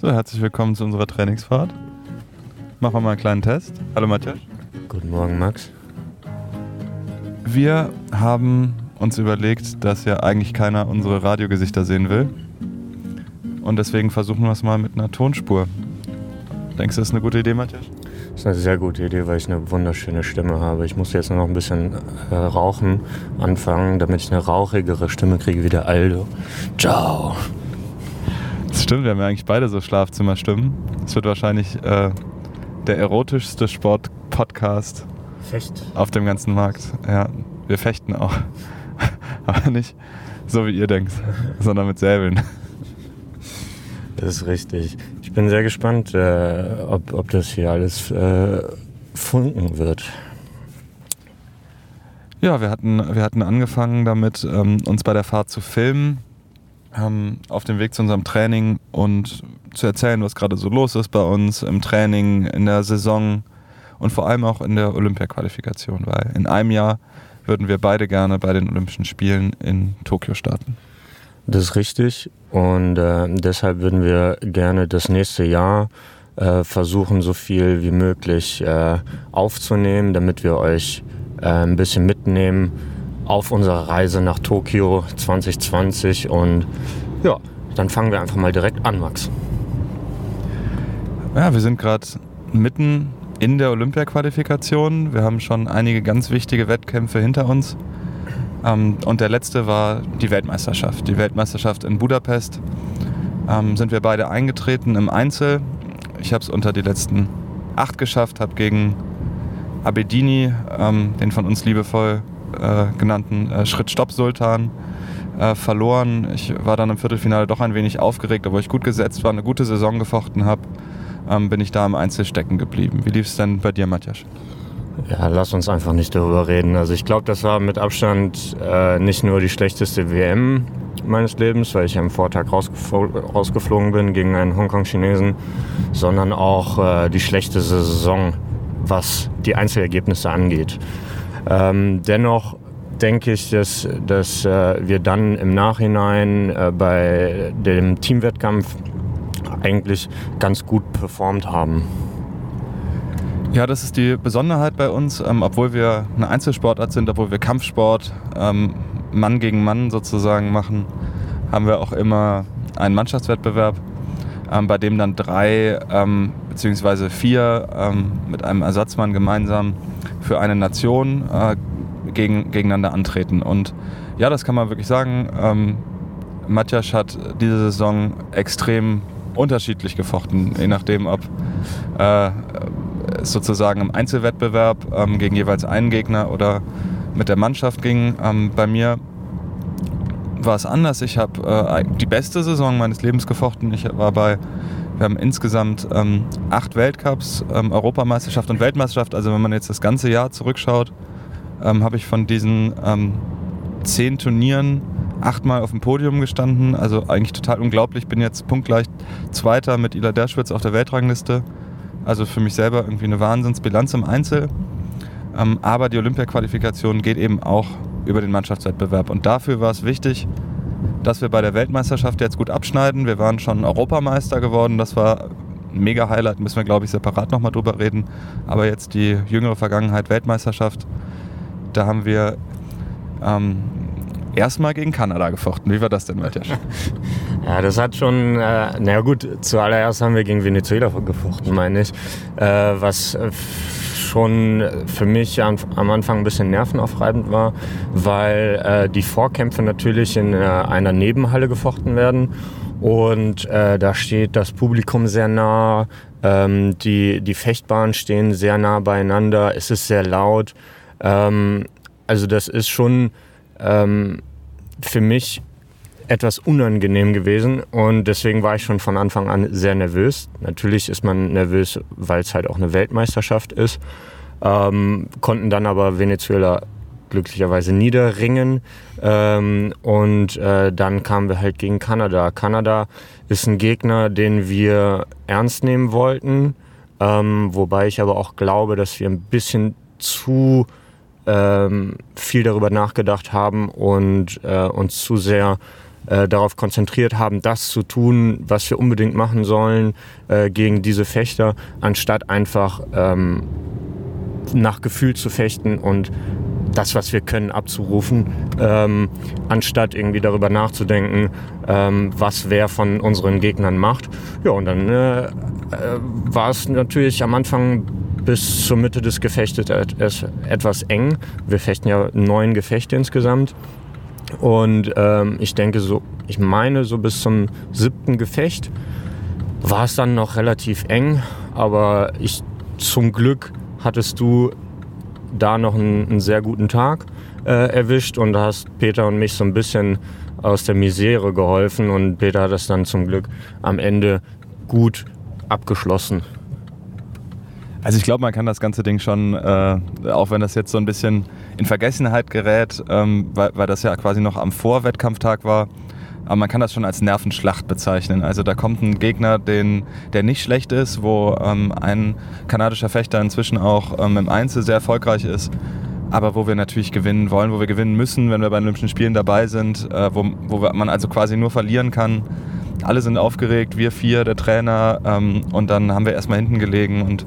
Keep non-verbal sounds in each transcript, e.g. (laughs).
So, herzlich willkommen zu unserer Trainingsfahrt. Machen wir mal einen kleinen Test. Hallo Matthias. Guten Morgen, Max. Wir haben uns überlegt, dass ja eigentlich keiner unsere Radiogesichter sehen will. Und deswegen versuchen wir es mal mit einer Tonspur. Denkst du, das ist eine gute Idee, Matthias? Das ist eine sehr gute Idee, weil ich eine wunderschöne Stimme habe. Ich muss jetzt nur noch ein bisschen äh, rauchen anfangen, damit ich eine rauchigere Stimme kriege wie der Aldo. Ciao. Stimmt, wir haben ja eigentlich beide so Schlafzimmerstimmen. Es wird wahrscheinlich äh, der erotischste Sport-Podcast Fecht. auf dem ganzen Markt. Ja, wir fechten auch. (laughs) Aber nicht so wie ihr denkt, sondern mit Säbeln. Das ist richtig. Ich bin sehr gespannt, äh, ob, ob das hier alles äh, funken wird. Ja, wir hatten, wir hatten angefangen damit, ähm, uns bei der Fahrt zu filmen, ähm, auf dem Weg zu unserem Training und zu erzählen, was gerade so los ist bei uns im Training, in der Saison und vor allem auch in der Olympia-Qualifikation, weil in einem Jahr würden wir beide gerne bei den Olympischen Spielen in Tokio starten. Das ist richtig und äh, deshalb würden wir gerne das nächste Jahr äh, versuchen, so viel wie möglich äh, aufzunehmen, damit wir euch äh, ein bisschen mitnehmen auf unserer Reise nach Tokio 2020 und ja, dann fangen wir einfach mal direkt an, Max. Ja, wir sind gerade mitten in der Olympia-Qualifikation. Wir haben schon einige ganz wichtige Wettkämpfe hinter uns. Ähm, und der letzte war die Weltmeisterschaft. Die Weltmeisterschaft in Budapest. Ähm, sind wir beide eingetreten im Einzel. Ich habe es unter die letzten acht geschafft, habe gegen Abedini, ähm, den von uns liebevoll äh, genannten äh, Schritt-Stopp-Sultan, äh, verloren. Ich war dann im Viertelfinale doch ein wenig aufgeregt, obwohl ich gut gesetzt war, eine gute Saison gefochten habe, ähm, bin ich da im Einzel stecken geblieben. Wie lief es denn bei dir, Matthias? Ja, lass uns einfach nicht darüber reden. Also ich glaube, das war mit Abstand äh, nicht nur die schlechteste WM meines Lebens, weil ich am Vortag rausgeflo rausgeflogen bin gegen einen Hongkong-Chinesen, sondern auch äh, die schlechteste Saison, was die Einzelergebnisse angeht. Ähm, dennoch denke ich, dass, dass äh, wir dann im Nachhinein äh, bei dem Teamwettkampf eigentlich ganz gut performt haben. Ja, das ist die Besonderheit bei uns. Ähm, obwohl wir eine Einzelsportart sind, obwohl wir Kampfsport ähm, Mann gegen Mann sozusagen machen, haben wir auch immer einen Mannschaftswettbewerb, ähm, bei dem dann drei ähm, bzw. vier ähm, mit einem Ersatzmann gemeinsam für eine Nation äh, gegen, gegeneinander antreten. Und ja, das kann man wirklich sagen. Ähm, Matjasch hat diese Saison extrem unterschiedlich gefochten, je nachdem, ob äh, sozusagen im Einzelwettbewerb ähm, gegen jeweils einen Gegner oder mit der Mannschaft ging. Ähm, bei mir war es anders. Ich habe äh, die beste Saison meines Lebens gefochten. Ich war bei, wir haben insgesamt ähm, acht Weltcups, ähm, Europameisterschaft und Weltmeisterschaft. Also wenn man jetzt das ganze Jahr zurückschaut, ähm, habe ich von diesen ähm, zehn Turnieren achtmal auf dem Podium gestanden. Also eigentlich total unglaublich. Bin jetzt punktgleich Zweiter mit Ila Derschwitz auf der Weltrangliste. Also für mich selber irgendwie eine Wahnsinnsbilanz im Einzel. Ähm, aber die Olympia-Qualifikation geht eben auch über den Mannschaftswettbewerb. Und dafür war es wichtig, dass wir bei der Weltmeisterschaft jetzt gut abschneiden. Wir waren schon Europameister geworden. Das war ein mega Highlight. Müssen wir, glaube ich, separat nochmal drüber reden. Aber jetzt die jüngere Vergangenheit Weltmeisterschaft. Da haben wir ähm, erstmal gegen Kanada gefochten. Wie war das denn, Matthias? (laughs) Ja, das hat schon, äh, naja gut, zuallererst haben wir gegen Venezuela gefochten, meine ich. Äh, was äh, schon für mich am, am, Anfang ein bisschen nervenaufreibend war, weil äh, die Vorkämpfe natürlich in äh, einer Nebenhalle gefochten werden. Und äh, da steht das Publikum sehr nah, ähm, die, die Fechtbahnen stehen sehr nah beieinander, es ist sehr laut. Ähm, also das ist schon ähm, für mich etwas unangenehm gewesen und deswegen war ich schon von Anfang an sehr nervös. Natürlich ist man nervös, weil es halt auch eine Weltmeisterschaft ist. Ähm, konnten dann aber Venezuela glücklicherweise niederringen ähm, und äh, dann kamen wir halt gegen Kanada. Kanada ist ein Gegner, den wir ernst nehmen wollten, ähm, wobei ich aber auch glaube, dass wir ein bisschen zu ähm, viel darüber nachgedacht haben und äh, uns zu sehr äh, darauf konzentriert haben, das zu tun, was wir unbedingt machen sollen äh, gegen diese Fechter, anstatt einfach ähm, nach Gefühl zu fechten und das, was wir können, abzurufen, ähm, anstatt irgendwie darüber nachzudenken, ähm, was wer von unseren Gegnern macht. Ja, und dann äh, äh, war es natürlich am Anfang bis zur Mitte des Gefechtes etwas eng. Wir fechten ja neun Gefechte insgesamt. Und ähm, ich denke so, ich meine so bis zum siebten Gefecht war es dann noch relativ eng, aber ich zum Glück hattest du da noch einen, einen sehr guten Tag äh, erwischt und hast Peter und mich so ein bisschen aus der Misere geholfen und Peter hat das dann zum Glück am Ende gut abgeschlossen. Also ich glaube, man kann das ganze Ding schon, äh, auch wenn das jetzt so ein bisschen in Vergessenheit gerät, ähm, weil, weil das ja quasi noch am Vorwettkampftag war, aber man kann das schon als Nervenschlacht bezeichnen. Also da kommt ein Gegner, den, der nicht schlecht ist, wo ähm, ein kanadischer Fechter inzwischen auch ähm, im Einzel sehr erfolgreich ist, aber wo wir natürlich gewinnen wollen, wo wir gewinnen müssen, wenn wir bei Olympischen Spielen dabei sind, äh, wo, wo man also quasi nur verlieren kann. Alle sind aufgeregt, wir vier, der Trainer ähm, und dann haben wir erstmal hinten gelegen und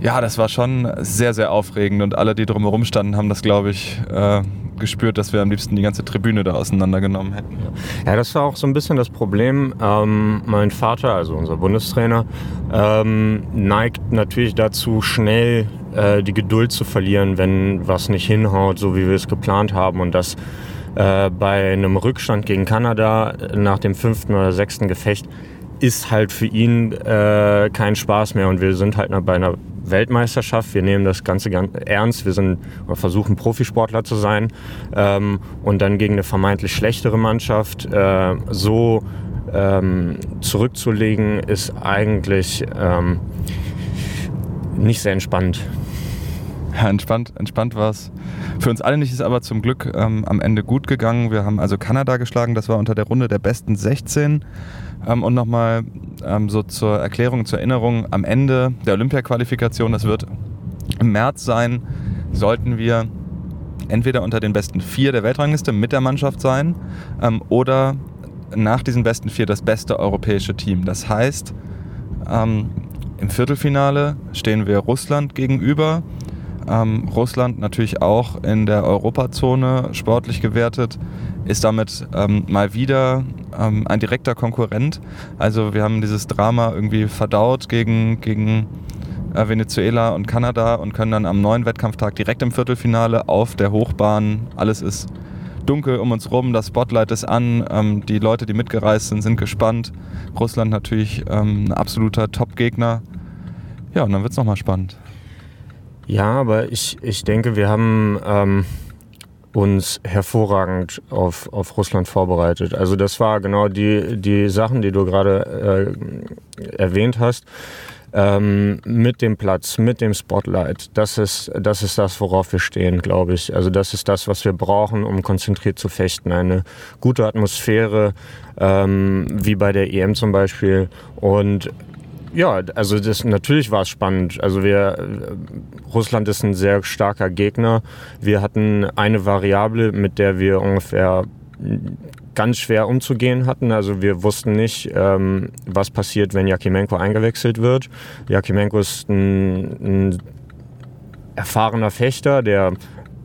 ja, das war schon sehr, sehr aufregend und alle, die drumherum standen, haben das, glaube ich, äh, gespürt, dass wir am liebsten die ganze Tribüne da auseinandergenommen hätten. Ja, das war auch so ein bisschen das Problem. Ähm, mein Vater, also unser Bundestrainer, ähm, neigt natürlich dazu, schnell äh, die Geduld zu verlieren, wenn was nicht hinhaut, so wie wir es geplant haben. Und das äh, bei einem Rückstand gegen Kanada nach dem fünften oder sechsten Gefecht ist halt für ihn äh, kein Spaß mehr. Und wir sind halt bei einer Weltmeisterschaft. Wir nehmen das Ganze ganz ernst. Wir sind versuchen Profisportler zu sein ähm, und dann gegen eine vermeintlich schlechtere Mannschaft äh, so ähm, zurückzulegen, ist eigentlich ähm, nicht sehr entspannt. Ja, entspannt, entspannt war es. Für uns alle nicht ist aber zum Glück ähm, am Ende gut gegangen. Wir haben also Kanada geschlagen, das war unter der Runde der besten 16. Ähm, und nochmal ähm, so zur Erklärung, zur Erinnerung, am Ende der Olympia-Qualifikation, das wird im März sein, sollten wir entweder unter den besten vier der Weltrangliste mit der Mannschaft sein ähm, oder nach diesen besten vier das beste europäische Team. Das heißt, ähm, im Viertelfinale stehen wir Russland gegenüber. Ähm, Russland natürlich auch in der Europazone sportlich gewertet ist damit ähm, mal wieder ähm, ein direkter Konkurrent. Also wir haben dieses Drama irgendwie verdaut gegen, gegen äh, Venezuela und Kanada und können dann am neuen Wettkampftag direkt im Viertelfinale auf der Hochbahn, alles ist dunkel um uns rum, das Spotlight ist an, ähm, die Leute, die mitgereist sind, sind gespannt. Russland natürlich ähm, ein absoluter Top-Gegner. Ja, und dann wird es nochmal spannend. Ja, aber ich, ich denke, wir haben ähm, uns hervorragend auf, auf Russland vorbereitet. Also das war genau die, die Sachen, die du gerade äh, erwähnt hast. Ähm, mit dem Platz, mit dem Spotlight, das ist, das ist das, worauf wir stehen, glaube ich. Also das ist das, was wir brauchen, um konzentriert zu fechten. Eine gute Atmosphäre, ähm, wie bei der EM zum Beispiel. Und ja, also das, natürlich war es spannend. Also wir, äh, Russland ist ein sehr starker Gegner. Wir hatten eine Variable, mit der wir ungefähr ganz schwer umzugehen hatten. Also wir wussten nicht, ähm, was passiert, wenn Jakimenko eingewechselt wird. Jakimenko ist ein, ein erfahrener Fechter, der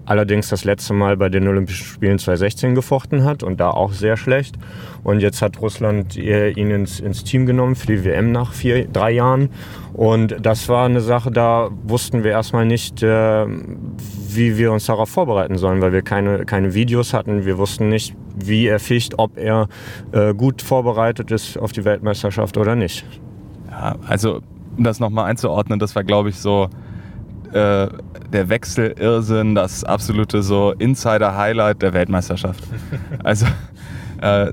allerdings das letzte Mal bei den Olympischen Spielen 2016 gefochten hat und da auch sehr schlecht. Und jetzt hat Russland ihn ins, ins Team genommen für die WM nach vier, drei Jahren. Und das war eine Sache, da wussten wir erstmal nicht, äh, wie wir uns darauf vorbereiten sollen, weil wir keine, keine Videos hatten. Wir wussten nicht, wie er ficht, ob er äh, gut vorbereitet ist auf die Weltmeisterschaft oder nicht. Ja, also um das nochmal einzuordnen, das war glaube ich so äh, der Wechsel-Irrsinn, das absolute so Insider-Highlight der Weltmeisterschaft. (laughs) also äh,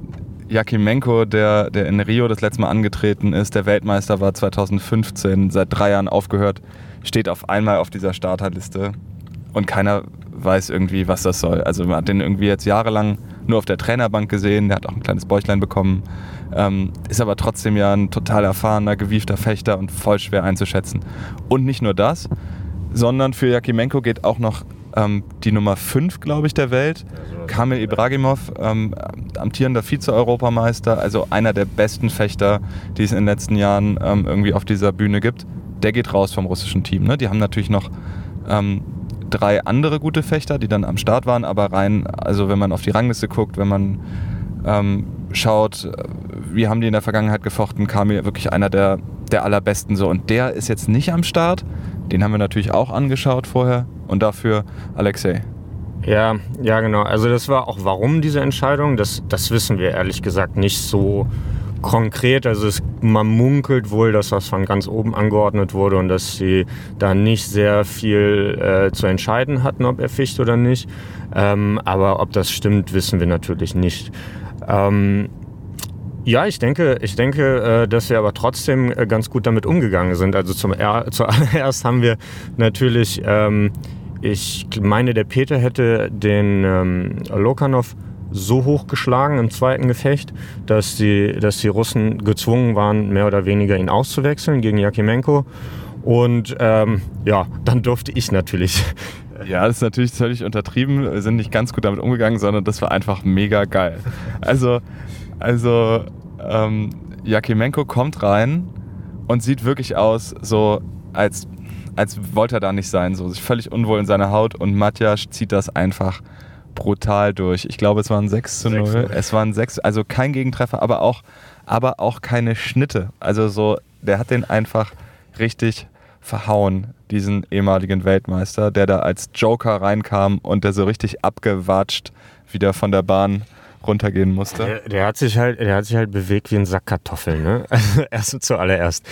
Jakimenko, der, der in Rio das letzte Mal angetreten ist, der Weltmeister war 2015, seit drei Jahren aufgehört, steht auf einmal auf dieser Starterliste und keiner weiß irgendwie, was das soll. Also man hat den irgendwie jetzt jahrelang nur auf der Trainerbank gesehen, der hat auch ein kleines Bäuchlein bekommen, ähm, ist aber trotzdem ja ein total erfahrener, gewiefter Fechter und voll schwer einzuschätzen. Und nicht nur das, sondern für Jakimenko geht auch noch ähm, die Nummer 5, glaube ich, der Welt. Kamil Ibragimov, ähm, amtierender Vize-Europameister, also einer der besten Fechter, die es in den letzten Jahren ähm, irgendwie auf dieser Bühne gibt. Der geht raus vom russischen Team. Ne? Die haben natürlich noch ähm, drei andere gute Fechter, die dann am Start waren, aber rein, also wenn man auf die Rangliste guckt, wenn man ähm, schaut, äh, wie haben die in der Vergangenheit gefochten, Kamil wirklich einer der, der allerbesten so. Und der ist jetzt nicht am Start. Den haben wir natürlich auch angeschaut vorher. Und dafür Alexei. Ja, ja, genau. Also das war auch warum diese Entscheidung, das, das wissen wir ehrlich gesagt nicht so konkret. Also es, man munkelt wohl, dass das von ganz oben angeordnet wurde und dass sie da nicht sehr viel äh, zu entscheiden hatten, ob er ficht oder nicht. Ähm, aber ob das stimmt, wissen wir natürlich nicht. Ähm, ja, ich denke, ich denke, äh, dass wir aber trotzdem äh, ganz gut damit umgegangen sind. Also zum (laughs) zuallererst haben wir natürlich, ähm, ich meine, der Peter hätte den ähm, Lokanov so hoch geschlagen im zweiten Gefecht, dass die, dass die Russen gezwungen waren, mehr oder weniger ihn auszuwechseln gegen Jakimenko. Und ähm, ja, dann durfte ich natürlich. Ja, das ist natürlich völlig untertrieben. Wir sind nicht ganz gut damit umgegangen, sondern das war einfach mega geil. Also, also ähm, Jakimenko kommt rein und sieht wirklich aus, so als, als wollte er da nicht sein, so sich völlig unwohl in seiner Haut und Matjasch zieht das einfach brutal durch. Ich glaube, es waren 6 zu 0. 6 es waren 6, also kein Gegentreffer, aber auch, aber auch keine Schnitte. Also so, der hat den einfach richtig verhauen, diesen ehemaligen Weltmeister, der da als Joker reinkam und der so richtig abgewatscht wieder von der Bahn runtergehen musste. Der, der, hat sich halt, der hat sich halt bewegt wie ein Sack Kartoffeln, ne? (laughs) Also erst zuallererst.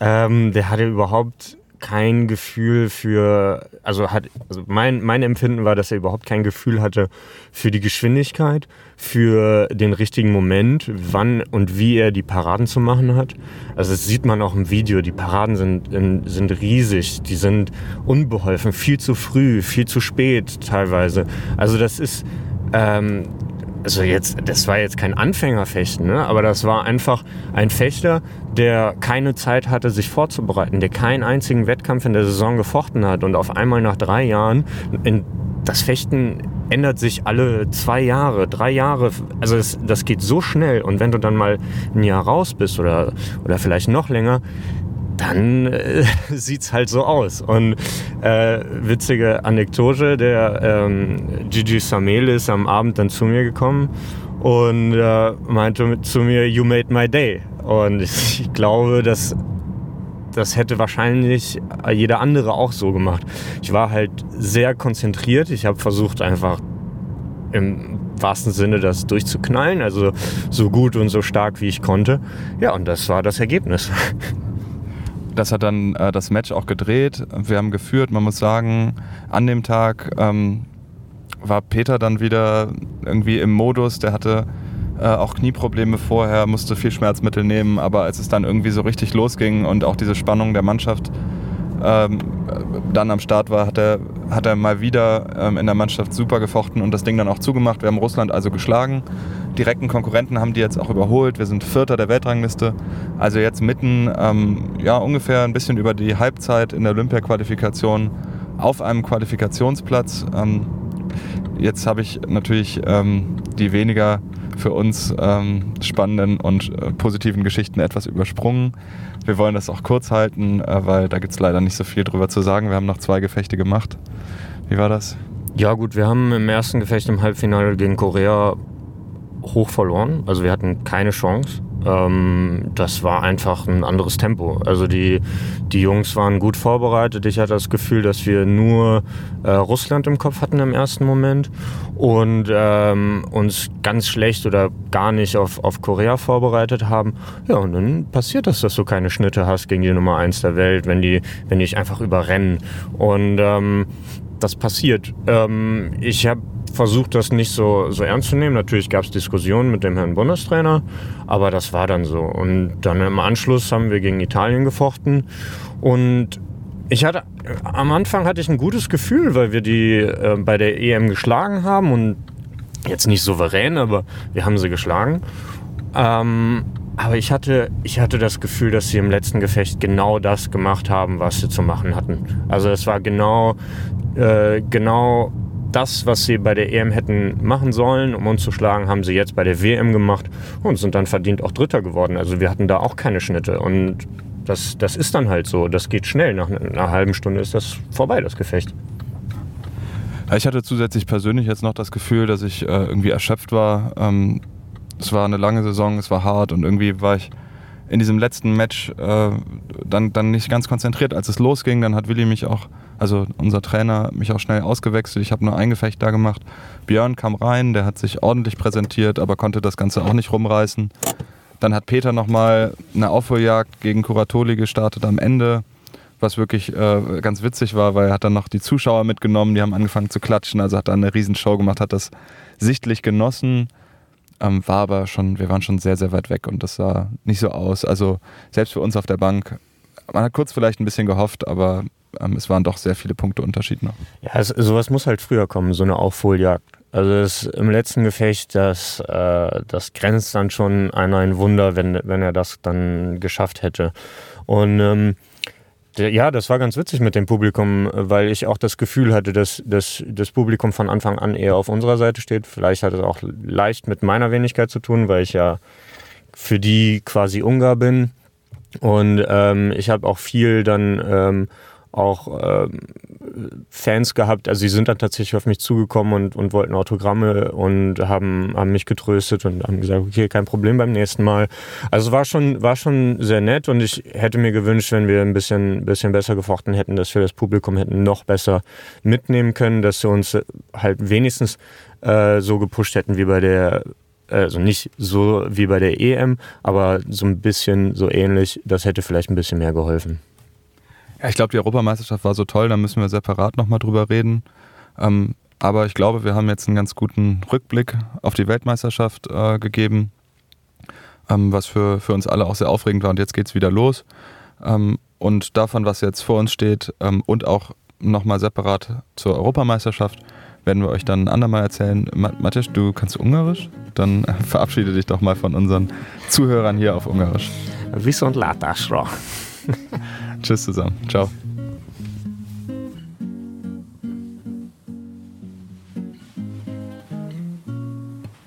Ähm, der hatte überhaupt kein Gefühl für, also hat, also mein, mein Empfinden war, dass er überhaupt kein Gefühl hatte für die Geschwindigkeit, für den richtigen Moment, wann und wie er die Paraden zu machen hat. Also das sieht man auch im Video, die Paraden sind, sind riesig, die sind unbeholfen, viel zu früh, viel zu spät teilweise. Also das ist, ähm, also jetzt, das war jetzt kein Anfängerfechten, ne? aber das war einfach ein Fechter, der keine Zeit hatte, sich vorzubereiten, der keinen einzigen Wettkampf in der Saison gefochten hat. Und auf einmal nach drei Jahren, in, das Fechten ändert sich alle zwei Jahre, drei Jahre, also das, das geht so schnell. Und wenn du dann mal ein Jahr raus bist oder, oder vielleicht noch länger, dann äh, (laughs) sieht es halt so aus. Und äh, witzige Anekdote, der ähm, Gigi Samel ist am Abend dann zu mir gekommen und äh, meinte zu mir, you made my day. Und (laughs) ich glaube, dass das hätte wahrscheinlich jeder andere auch so gemacht. Ich war halt sehr konzentriert. Ich habe versucht einfach im wahrsten Sinne das durchzuknallen, also so gut und so stark wie ich konnte. Ja, und das war das Ergebnis. (laughs) das hat dann äh, das Match auch gedreht. Wir haben geführt. Man muss sagen, an dem Tag ähm, war Peter dann wieder irgendwie im Modus. Der hatte äh, auch Knieprobleme vorher, musste viel Schmerzmittel nehmen. Aber als es dann irgendwie so richtig losging und auch diese Spannung der Mannschaft ähm, dann am Start war, hat er, hat er mal wieder ähm, in der Mannschaft super gefochten und das Ding dann auch zugemacht. Wir haben Russland also geschlagen direkten Konkurrenten haben die jetzt auch überholt. Wir sind Vierter der Weltrangliste. Also jetzt mitten, ähm, ja, ungefähr ein bisschen über die Halbzeit in der Olympia-Qualifikation auf einem Qualifikationsplatz. Ähm, jetzt habe ich natürlich ähm, die weniger für uns ähm, spannenden und äh, positiven Geschichten etwas übersprungen. Wir wollen das auch kurz halten, äh, weil da gibt es leider nicht so viel drüber zu sagen. Wir haben noch zwei Gefechte gemacht. Wie war das? Ja gut, wir haben im ersten Gefecht im Halbfinale gegen Korea hoch verloren. Also wir hatten keine Chance. Ähm, das war einfach ein anderes Tempo. Also die, die Jungs waren gut vorbereitet. Ich hatte das Gefühl, dass wir nur äh, Russland im Kopf hatten im ersten Moment und ähm, uns ganz schlecht oder gar nicht auf, auf Korea vorbereitet haben. Ja, und dann passiert das, dass du keine Schnitte hast gegen die Nummer 1 der Welt, wenn die, wenn die dich einfach überrennen. Und ähm, das passiert. Ähm, ich habe versucht, das nicht so, so ernst zu nehmen. Natürlich gab es Diskussionen mit dem Herrn Bundestrainer, aber das war dann so. Und dann im Anschluss haben wir gegen Italien gefochten und ich hatte am Anfang hatte ich ein gutes Gefühl, weil wir die äh, bei der EM geschlagen haben und jetzt nicht souverän, aber wir haben sie geschlagen. Ähm, aber ich hatte, ich hatte das Gefühl, dass sie im letzten Gefecht genau das gemacht haben, was sie zu machen hatten. Also es war genau, äh, genau das, was sie bei der EM hätten machen sollen, um uns zu schlagen, haben sie jetzt bei der WM gemacht und sind dann verdient auch Dritter geworden. Also wir hatten da auch keine Schnitte. Und das, das ist dann halt so. Das geht schnell. Nach einer halben Stunde ist das vorbei, das Gefecht. Ich hatte zusätzlich persönlich jetzt noch das Gefühl, dass ich äh, irgendwie erschöpft war. Ähm, es war eine lange Saison, es war hart und irgendwie war ich in diesem letzten Match äh, dann, dann nicht ganz konzentriert. Als es losging, dann hat Willi mich auch, also unser Trainer, mich auch schnell ausgewechselt. Ich habe nur ein Gefecht da gemacht. Björn kam rein, der hat sich ordentlich präsentiert, aber konnte das Ganze auch nicht rumreißen. Dann hat Peter nochmal eine Aufholjagd gegen Kuratoli gestartet am Ende, was wirklich äh, ganz witzig war, weil er hat dann noch die Zuschauer mitgenommen, die haben angefangen zu klatschen, also hat dann eine Riesenshow gemacht, hat das sichtlich genossen ähm, war aber schon, wir waren schon sehr, sehr weit weg und das sah nicht so aus. Also selbst für uns auf der Bank, man hat kurz vielleicht ein bisschen gehofft, aber ähm, es waren doch sehr viele Punkte Unterschied noch. Ja, es, sowas muss halt früher kommen, so eine Aufholjagd. Also das, im letzten Gefecht, das, äh, das grenzt dann schon an ein Wunder, wenn, wenn er das dann geschafft hätte. Und ähm, ja, das war ganz witzig mit dem Publikum, weil ich auch das Gefühl hatte, dass, dass das Publikum von Anfang an eher auf unserer Seite steht. Vielleicht hat es auch leicht mit meiner Wenigkeit zu tun, weil ich ja für die quasi Ungar bin. Und ähm, ich habe auch viel dann ähm, auch ähm, Fans gehabt. Also sie sind dann tatsächlich auf mich zugekommen und, und wollten Autogramme und haben, haben mich getröstet und haben gesagt, okay, kein Problem beim nächsten Mal. Also war schon, war schon sehr nett und ich hätte mir gewünscht, wenn wir ein bisschen, bisschen besser gefochten hätten, dass wir das Publikum hätten noch besser mitnehmen können, dass sie uns halt wenigstens äh, so gepusht hätten wie bei der also nicht so wie bei der EM, aber so ein bisschen so ähnlich, das hätte vielleicht ein bisschen mehr geholfen. Ja, ich glaube, die Europameisterschaft war so toll, da müssen wir separat nochmal drüber reden. Ähm, aber ich glaube, wir haben jetzt einen ganz guten Rückblick auf die Weltmeisterschaft äh, gegeben, ähm, was für, für uns alle auch sehr aufregend war. Und jetzt geht es wieder los. Ähm, und davon, was jetzt vor uns steht ähm, und auch nochmal separat zur Europameisterschaft, werden wir euch dann ein andermal erzählen. Matthias, du kannst Ungarisch? Dann (laughs) verabschiede dich doch mal von unseren Zuhörern hier auf Ungarisch. Viszont látásra! Tschüss zusammen. Ciao.